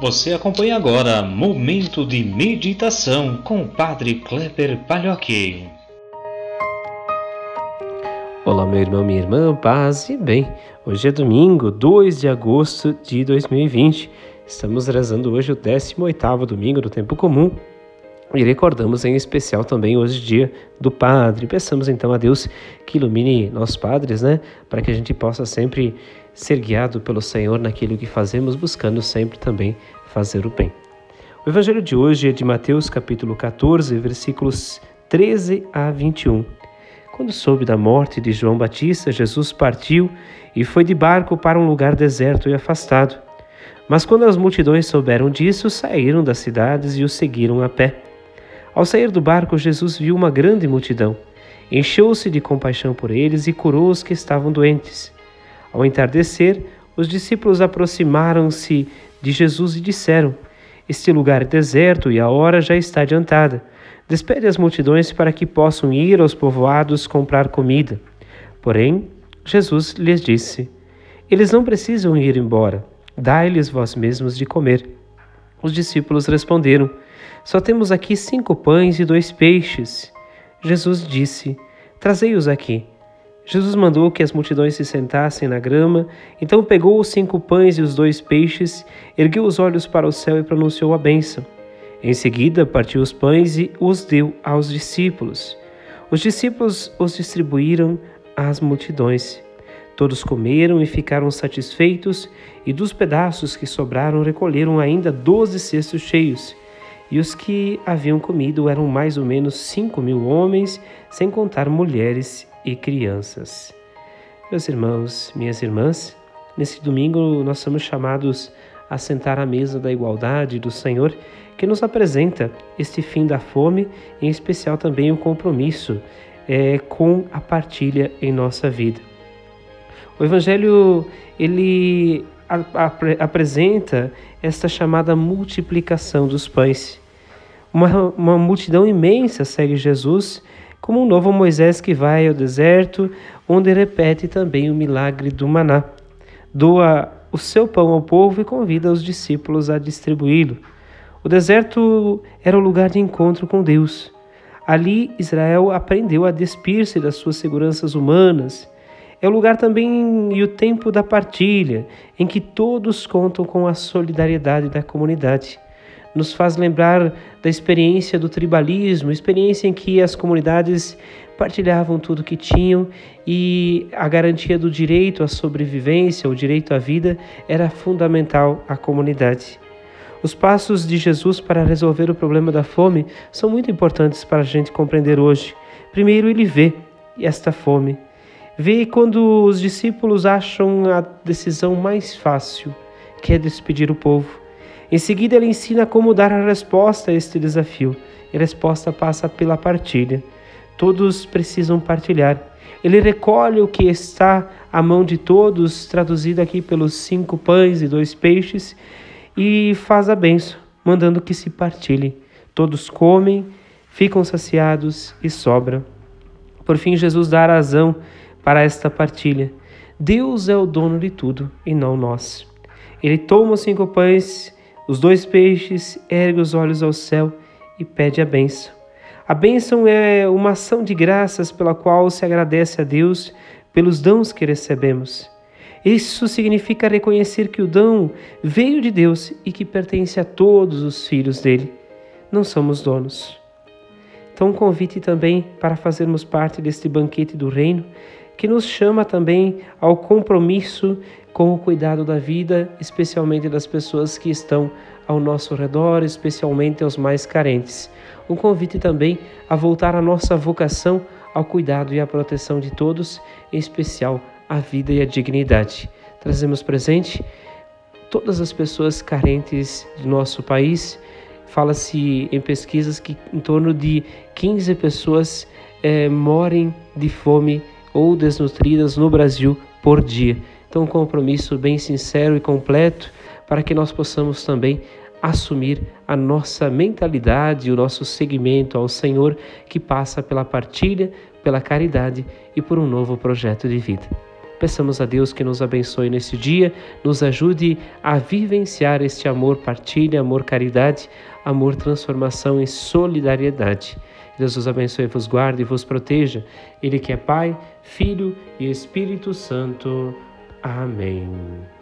Você acompanha agora Momento de Meditação com o Padre Kleber Palhoque. Olá, meu irmão, minha irmã, paz e bem. Hoje é domingo, 2 de agosto de 2020. Estamos rezando hoje o 18º domingo do tempo comum. E recordamos em especial também hoje dia do Padre. Peçamos então a Deus que ilumine nossos padres, né? Para que a gente possa sempre ser guiado pelo Senhor naquilo que fazemos, buscando sempre também fazer o bem. O evangelho de hoje é de Mateus capítulo 14, versículos 13 a 21. Quando soube da morte de João Batista, Jesus partiu e foi de barco para um lugar deserto e afastado. Mas quando as multidões souberam disso, saíram das cidades e o seguiram a pé. Ao sair do barco, Jesus viu uma grande multidão. Encheu-se de compaixão por eles e curou os que estavam doentes. Ao entardecer, os discípulos aproximaram-se de Jesus e disseram: Este lugar é deserto e a hora já está adiantada. Despede as multidões para que possam ir aos povoados comprar comida. Porém, Jesus lhes disse: Eles não precisam ir embora. Dai-lhes vós mesmos de comer. Os discípulos responderam: Só temos aqui cinco pães e dois peixes. Jesus disse: Trazei-os aqui. Jesus mandou que as multidões se sentassem na grama, então pegou os cinco pães e os dois peixes, ergueu os olhos para o céu e pronunciou a bênção. Em seguida, partiu os pães e os deu aos discípulos. Os discípulos os distribuíram às multidões. Todos comeram e ficaram satisfeitos, e dos pedaços que sobraram recolheram ainda doze cestos cheios. E os que haviam comido eram mais ou menos cinco mil homens, sem contar mulheres e crianças. Meus irmãos, minhas irmãs, nesse domingo nós somos chamados a sentar à mesa da igualdade do Senhor, que nos apresenta este fim da fome, em especial também o compromisso é, com a partilha em nossa vida. O Evangelho ele ap apresenta esta chamada multiplicação dos pães. Uma, uma multidão imensa segue Jesus como um novo Moisés que vai ao deserto, onde repete também o milagre do maná. Doa o seu pão ao povo e convida os discípulos a distribuí-lo. O deserto era o lugar de encontro com Deus. Ali Israel aprendeu a despir-se das suas seguranças humanas. É o lugar também e o tempo da partilha, em que todos contam com a solidariedade da comunidade nos faz lembrar da experiência do tribalismo, experiência em que as comunidades partilhavam tudo que tinham e a garantia do direito à sobrevivência, o direito à vida, era fundamental à comunidade. Os passos de Jesus para resolver o problema da fome são muito importantes para a gente compreender hoje. Primeiro, ele vê esta fome. Vê quando os discípulos acham a decisão mais fácil, que é despedir o povo. Em seguida, ele ensina como dar a resposta a este desafio. E a resposta passa pela partilha. Todos precisam partilhar. Ele recolhe o que está à mão de todos, traduzido aqui pelos cinco pães e dois peixes, e faz a benção, mandando que se partilhe. Todos comem, ficam saciados e sobram. Por fim, Jesus dá razão para esta partilha. Deus é o dono de tudo e não nós. Ele toma os cinco pães os dois peixes ergue os olhos ao céu e pede a bênção. A bênção é uma ação de graças pela qual se agradece a Deus pelos dons que recebemos. Isso significa reconhecer que o dom veio de Deus e que pertence a todos os filhos dele. Não somos donos. Então, um convite também para fazermos parte deste banquete do Reino, que nos chama também ao compromisso com o cuidado da vida, especialmente das pessoas que estão ao nosso redor, especialmente aos mais carentes. Um convite também a voltar à nossa vocação ao cuidado e à proteção de todos, em especial a vida e a dignidade. Trazemos presente todas as pessoas carentes do nosso país. Fala-se em pesquisas que em torno de 15 pessoas é, morem de fome ou desnutridas no Brasil por dia. Então, um compromisso bem sincero e completo para que nós possamos também assumir a nossa mentalidade, o nosso seguimento ao Senhor, que passa pela partilha, pela caridade e por um novo projeto de vida. Peçamos a Deus que nos abençoe nesse dia, nos ajude a vivenciar este amor, partilha, amor, caridade, amor, transformação e solidariedade. Deus os abençoe, vos guarde e vos proteja. Ele que é Pai, Filho e Espírito Santo. Amém.